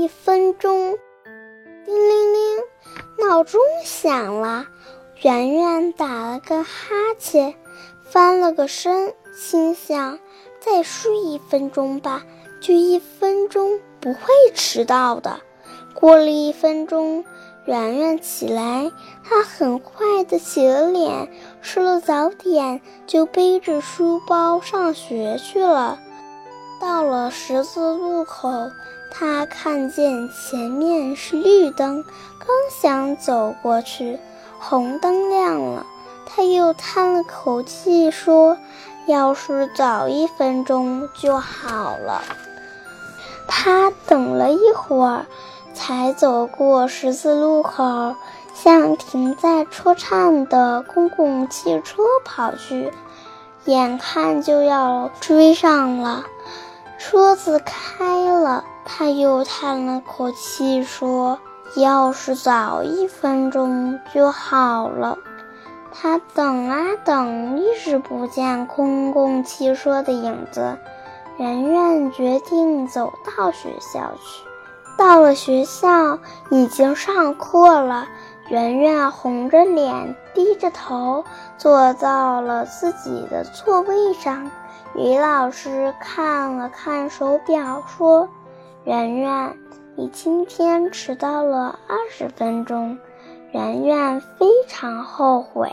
一分钟。叮铃铃，闹钟响了。圆圆打了个哈欠，翻了个身，心想：再睡一分钟吧，就一分钟，不会迟到的。过了一分钟，圆圆起来，她很快的洗了脸，吃了早点，就背着书包上学去了。到了十字路口，他看见前面是绿灯，刚想走过去。红灯亮了，他又叹了口气，说：“要是早一分钟就好了。”他等了一会儿，才走过十字路口，向停在车站的公共汽车跑去，眼看就要追上了。车子开了，他又叹了口气，说。要是早一分钟就好了。他等啊等，一直不见公共汽车的影子。圆圆决定走到学校去。到了学校，已经上课了。圆圆红着脸，低着头，坐到了自己的座位上。于老师看了看手表，说：“圆圆。”你今天迟到了二十分钟，圆圆非常后悔。